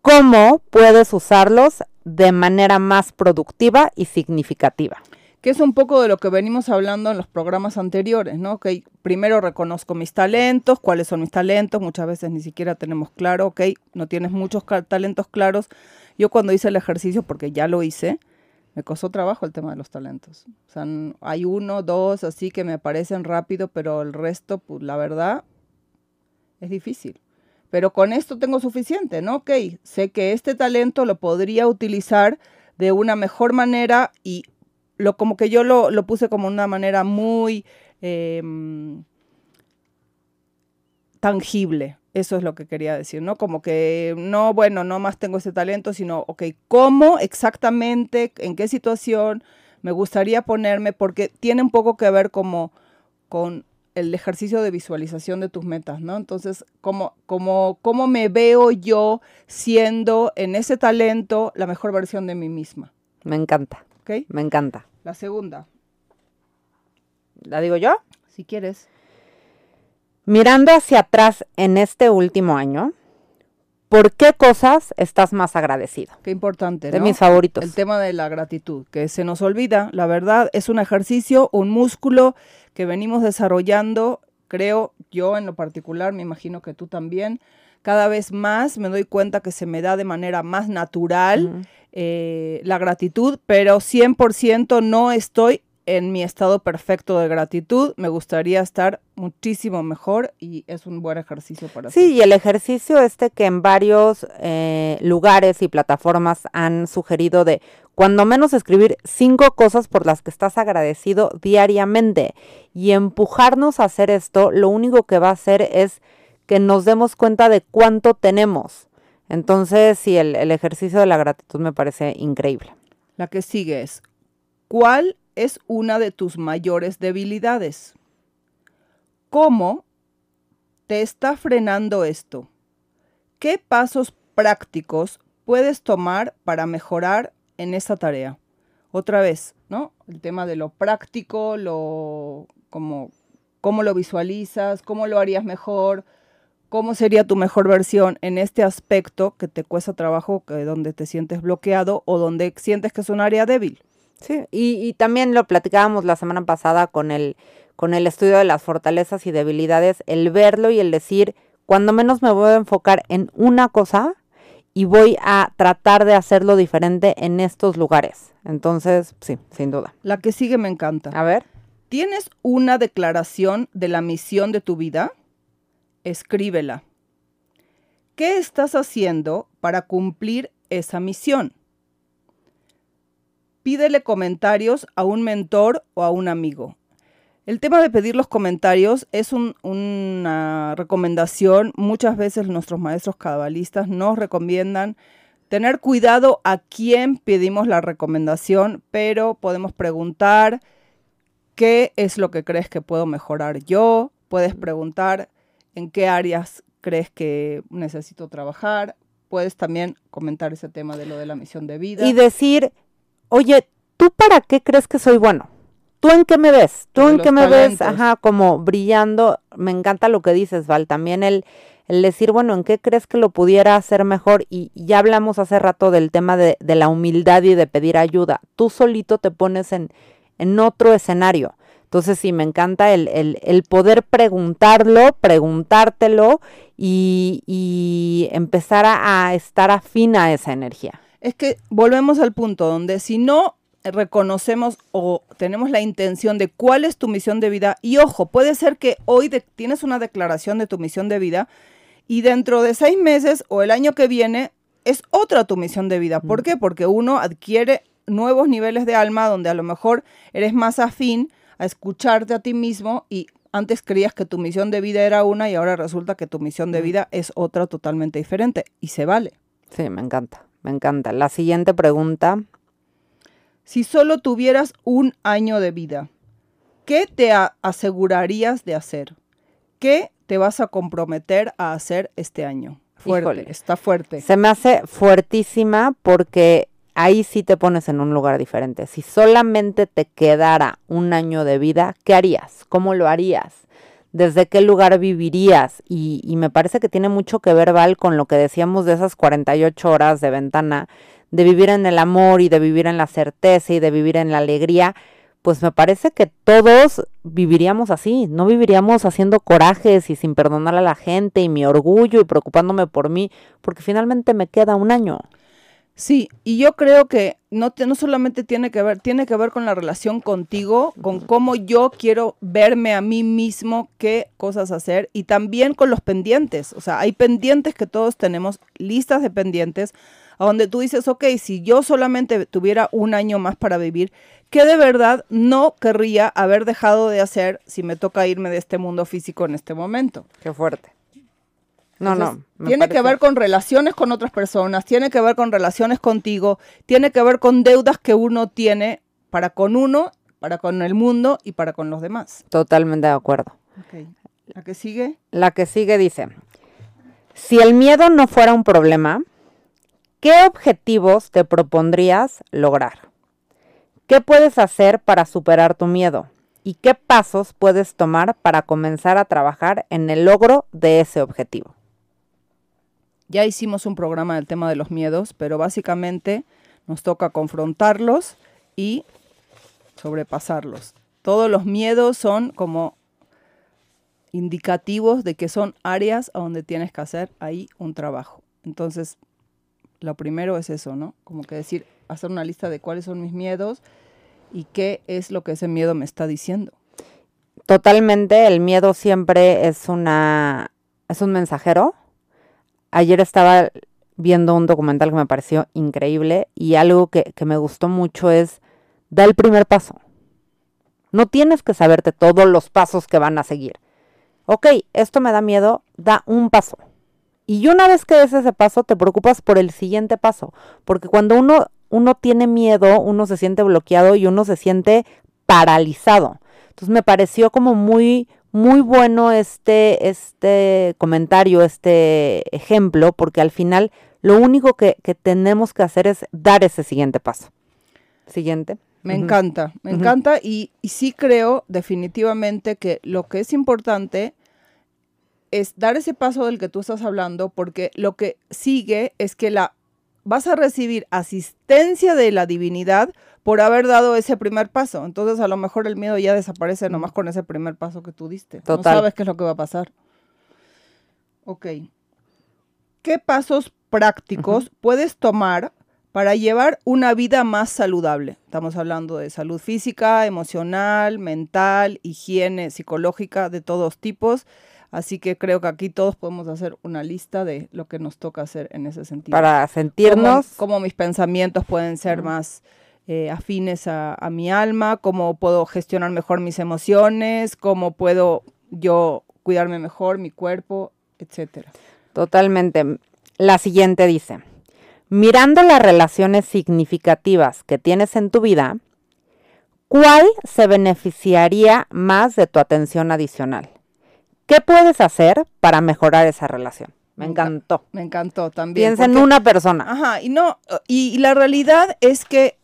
¿Cómo puedes usarlos de manera más productiva y significativa? Que es un poco de lo que venimos hablando en los programas anteriores, ¿no? Que primero reconozco mis talentos, cuáles son mis talentos, muchas veces ni siquiera tenemos claro, ok, no tienes muchos talentos claros. Yo cuando hice el ejercicio, porque ya lo hice, me costó trabajo el tema de los talentos. O sea, hay uno, dos, así que me aparecen rápido, pero el resto, pues la verdad, es difícil. pero con esto tengo suficiente, ¿no? Ok, sé que este talento lo podría utilizar de una mejor manera y lo como que yo lo, lo puse como una manera muy em, tangible. Eso es lo que quería decir, ¿no? Como que no, bueno, no más tengo ese talento, sino, ok, ¿cómo exactamente, en qué situación me gustaría ponerme? Porque tiene un poco que ver como con el ejercicio de visualización de tus metas, ¿no? Entonces, ¿cómo, cómo, cómo me veo yo siendo en ese talento la mejor versión de mí misma? Me encanta. ¿Ok? Me encanta. La segunda, ¿La digo yo? si quieres. Mirando hacia atrás en este último año, ¿por qué cosas estás más agradecido? Qué importante, De ¿no? mis favoritos. El tema de la gratitud, que se nos olvida, la verdad, es un ejercicio, un músculo que venimos desarrollando, creo yo en lo particular, me imagino que tú también. Cada vez más me doy cuenta que se me da de manera más natural eh, la gratitud, pero 100% no estoy en mi estado perfecto de gratitud. Me gustaría estar muchísimo mejor y es un buen ejercicio para hacer. Sí, y el ejercicio este que en varios eh, lugares y plataformas han sugerido de cuando menos escribir cinco cosas por las que estás agradecido diariamente y empujarnos a hacer esto, lo único que va a hacer es que nos demos cuenta de cuánto tenemos. Entonces, sí, el, ejercicio de la gratitud me parece increíble. La que sigue es, ¿cuál es una de tus mayores debilidades? ¿Cómo te está frenando esto? ¿Qué pasos prácticos puedes tomar para mejorar en esa tarea? Otra vez, ¿no? El tema de lo práctico, lo cómo lo visualizas, cómo lo harías mejor, cómo sería tu mejor versión en este aspecto que te cuesta trabajo, que donde te sientes bloqueado o donde sientes que es un área débil. Sí, y, y también lo platicábamos la semana pasada con el, con el estudio de las fortalezas y debilidades, el verlo y el decir, cuando menos me voy a enfocar en una cosa y voy a tratar de hacerlo diferente en estos lugares. Entonces, sí, sin duda. La que sigue me encanta. A ver. ¿Tienes una declaración de la misión de tu vida? Escríbela. ¿Qué estás haciendo para cumplir esa misión? Pídele comentarios a un mentor o a un amigo. El tema de pedir los comentarios es un- una recomendación. Muchas veces nuestros maestros cabalistas nos recomiendan tener cuidado a quién pedimos la recomendación, pero podemos preguntar qué es lo que crees que puedo mejorar yo. Puedes preguntar en qué áreas crees que necesito trabajar. Puedes también comentar ese tema de lo de la misión de vida. Y decir, oye, ¿tú para qué crees que soy bueno? ¿Tú en qué me ves? ¿Tú en qué me ves? Ajá, como brillando. Me encanta lo que dices, Val. También el, el decir, bueno, ¿en qué crees que lo pudiera hacer mejor? Y y ya hablamos hace rato del tema de, de la humildad y de pedir ayuda. Tú solito te pones en, en otro escenario. Entonces sí, me encanta el, el, el poder preguntarlo, preguntártelo y, y empezar a, a estar afín a esa energía. Es que volvemos al punto donde si no reconocemos o tenemos la intención de cuál es tu misión de vida, y ojo, puede ser que hoy de- tienes una declaración de tu misión de vida y dentro de seis meses o el año que viene es otra tu misión de vida. ¿Por qué? Porque uno adquiere nuevos niveles de alma donde a lo mejor eres más afín a escucharte a ti mismo y antes creías que tu misión de vida era una y ahora resulta que tu misión de vida es otra totalmente diferente y se vale. Sí, me encanta, me encanta. La siguiente pregunta. Si solo tuvieras un año de vida, ¿qué te asegurarías de hacer? ¿Qué te vas a comprometer a hacer este año? Fuerte, Híjole. está fuerte. Se me hace fuertísima porque ahí sí te pones en un lugar diferente. Si solamente te quedara un año de vida, ¿qué harías? ¿Cómo lo harías? ¿Desde qué lugar vivirías? Y, y me parece que tiene mucho que ver, Val, con lo que decíamos de esas 48 horas de ventana, de vivir en el amor y de vivir en la certeza y de vivir en la alegría. Pues me parece que todos viviríamos así, no viviríamos haciendo corajes y sin perdonar a la gente y mi orgullo y preocupándome por mí, porque finalmente me queda un año. Sí, y yo creo que no, te- no solamente tiene que ver, tiene que ver con la relación contigo, con cómo yo quiero verme a mí mismo, qué cosas hacer, y también con los pendientes. O sea, hay pendientes que todos tenemos, listas de pendientes, a donde tú dices, ok, si yo solamente tuviera un año más para vivir, ¿qué de verdad no querría haber dejado de hacer si me toca irme de este mundo físico en este momento? Qué fuerte. No, Entonces, no. Tiene que ver con relaciones con otras personas, tiene que ver con relaciones contigo, tiene que ver con deudas que uno tiene para con uno, para con el mundo y para con los demás. Totalmente de acuerdo. ¿La que sigue? La que sigue dice, si el miedo no fuera un problema, ¿qué objetivos te propondrías lograr? ¿Qué puedes hacer para superar tu miedo? ¿Y qué pasos puedes tomar para comenzar a trabajar en el logro de ese objetivo? Ya hicimos un programa del tema de los miedos, pero básicamente nos toca confrontarlos y sobrepasarlos. Todos los miedos son como indicativos de que son áreas a donde tienes que hacer ahí un trabajo. Entonces, lo primero es eso, ¿no? Como que decir, hacer una lista de cuáles son mis miedos y qué es lo que ese miedo me está diciendo. Totalmente, el miedo siempre es una es un mensajero. Ayer estaba viendo un documental que me pareció increíble y algo que, me gustó mucho es da el primer paso. No tienes que saberte todos los pasos que van a seguir. Ok, esto me da miedo, da un paso. Y una vez que des ese paso, te preocupas por el siguiente paso. Porque cuando uno, uno tiene miedo, uno se siente bloqueado y uno se siente paralizado. Entonces me pareció como muy, muy bueno este, este comentario, este ejemplo, porque al final lo único que, que tenemos que hacer es dar ese siguiente paso. Siguiente. Me encanta, me encanta y, y sí creo definitivamente que lo que es importante es dar ese paso del que tú estás hablando porque lo que sigue es que la vas a recibir asistencia de la divinidad por haber dado ese primer paso. Entonces a lo mejor el miedo ya desaparece nomás con ese primer paso que tú diste. Total. No sabes qué es lo que va a pasar. Ok. ¿Qué pasos prácticos puedes tomar para llevar una vida más saludable? Estamos hablando de salud física, emocional, mental, higiene psicológica de todos tipos. Así que creo que aquí todos podemos hacer una lista de lo que nos toca hacer en ese sentido. Para sentirnos Cómo, mis pensamientos pueden ser más eh, afines a, a mi alma, cómo puedo gestionar mejor mis emociones, cómo puedo yo cuidarme mejor, mi cuerpo, etcétera. Totalmente. La siguiente dice, mirando las relaciones significativas que tienes en tu vida, ¿cuál se beneficiaría más de tu atención adicional? ¿Qué puedes hacer para mejorar esa relación? Me Me enca- encantó. Me encantó también. Piensa en una persona. Ajá, y no, y, y la realidad es que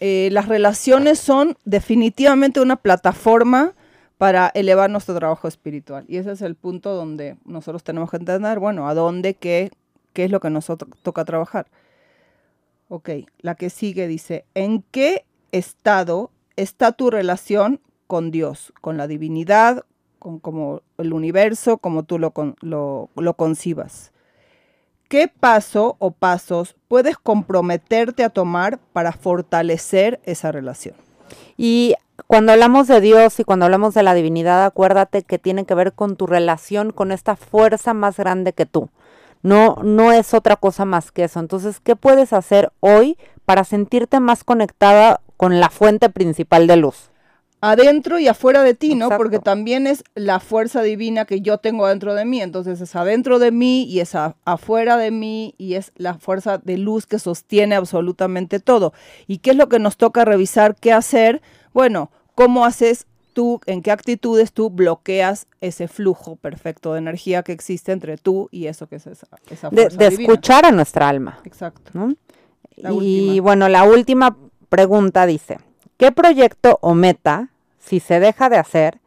eh, las relaciones son definitivamente una plataforma para elevar nuestro trabajo espiritual. Y ese es el punto donde nosotros tenemos que entender, bueno, a dónde, qué, qué es lo que nosotros toca trabajar. Ok, la que sigue dice, ¿en qué estado está tu relación con Dios, con la divinidad, con como el universo, como tú lo, lo, lo concibas? ¿Qué paso o pasos puedes comprometerte a tomar para fortalecer esa relación? Y cuando hablamos de Dios y cuando hablamos de la divinidad, acuérdate que tiene que ver con tu relación con esta fuerza más grande que tú. No, no es otra cosa más que eso. Entonces, ¿qué puedes hacer hoy para sentirte más conectada con la fuente principal de luz? Adentro y afuera de ti, ¿no? Exacto. Porque también es la fuerza divina que yo tengo dentro de mí. Entonces es adentro de mí y es a- afuera de mí y es la fuerza de luz que sostiene absolutamente todo. ¿Y qué es lo que nos toca revisar? ¿Qué hacer? Bueno, ¿cómo haces tú, en qué actitudes tú bloqueas ese flujo perfecto de energía que existe entre tú y eso que es esa, esa De, fuerza de divina? escuchar a nuestra alma. Exacto. y última. bueno, la última pregunta dice, ¿qué proyecto o meta, si se deja de hacer,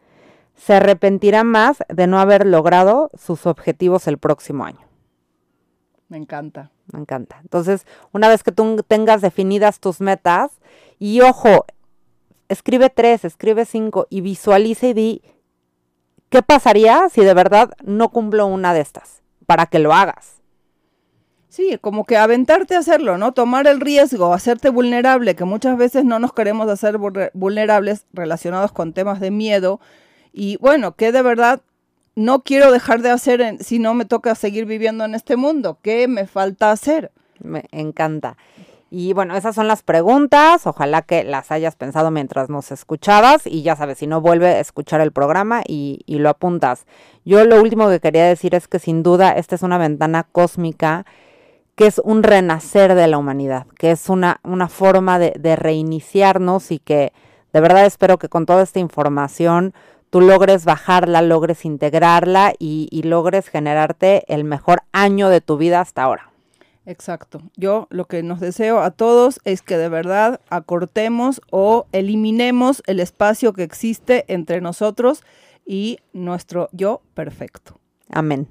se arrepentirá más de no haber logrado sus objetivos el próximo año? Me encanta. Me encanta. Entonces, una vez que tú tengas definidas tus metas, y ojo, escribe tres, escribe cinco y visualiza y di, ¿qué pasaría si de verdad no cumplo una de estas? Para que lo hagas. Sí, como que aventarte a hacerlo, ¿no? Tomar el riesgo, hacerte vulnerable, que muchas veces no nos queremos hacer vulne- vulnerables relacionados con temas de miedo. Y bueno, que de verdad no quiero dejar de hacer en- si no me toca seguir viviendo en este mundo. ¿Qué me falta hacer? Me encanta. Y bueno, esas son las preguntas. Ojalá que las hayas pensado mientras nos escuchabas. Y ya sabes, si no, vuelve a escuchar el programa y, y lo apuntas. Yo lo último que quería decir es que sin duda esta es una ventana cósmica que es un renacer de la humanidad, que es una, una forma de, de reiniciarnos y que de verdad espero que con toda esta información tú logres bajarla, logres integrarla y, y logres generarte el mejor año de tu vida hasta ahora. Exacto. Yo lo que nos deseo a todos es que de verdad acortemos o eliminemos el espacio que existe entre nosotros y nuestro yo perfecto. Amén.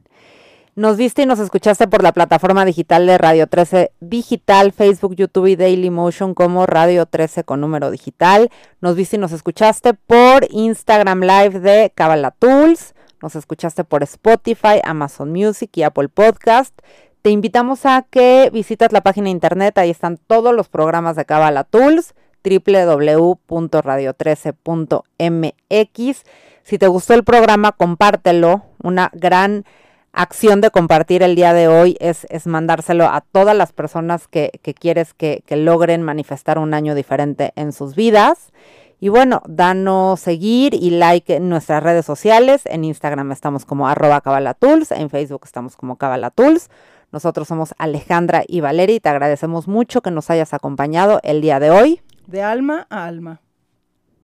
Nos viste y nos escuchaste por la plataforma digital de Radio 13 Digital, Facebook, YouTube y Daily Motion como Radio 13 con número digital. Nos viste y nos escuchaste por Instagram Live de Kabbalah Tools. Nos escuchaste por Spotify, Amazon Music y Apple Podcast. Te invitamos a que visitas la página de internet, ahí están todos los programas de Kabbalah Tools, www.radio13.mx. Si te gustó el programa, compártelo. Una gran acción de compartir el día de hoy es, es mandárselo a todas las personas que, que quieres que, que logren manifestar un año diferente en sus vidas. Y bueno, danos seguir y like en nuestras redes sociales. En Instagram estamos como arroba cabalatools, en Facebook estamos como cabalatools. Nosotros somos Alejandra y Valeria y te agradecemos mucho que nos hayas acompañado el día de hoy. De alma a alma.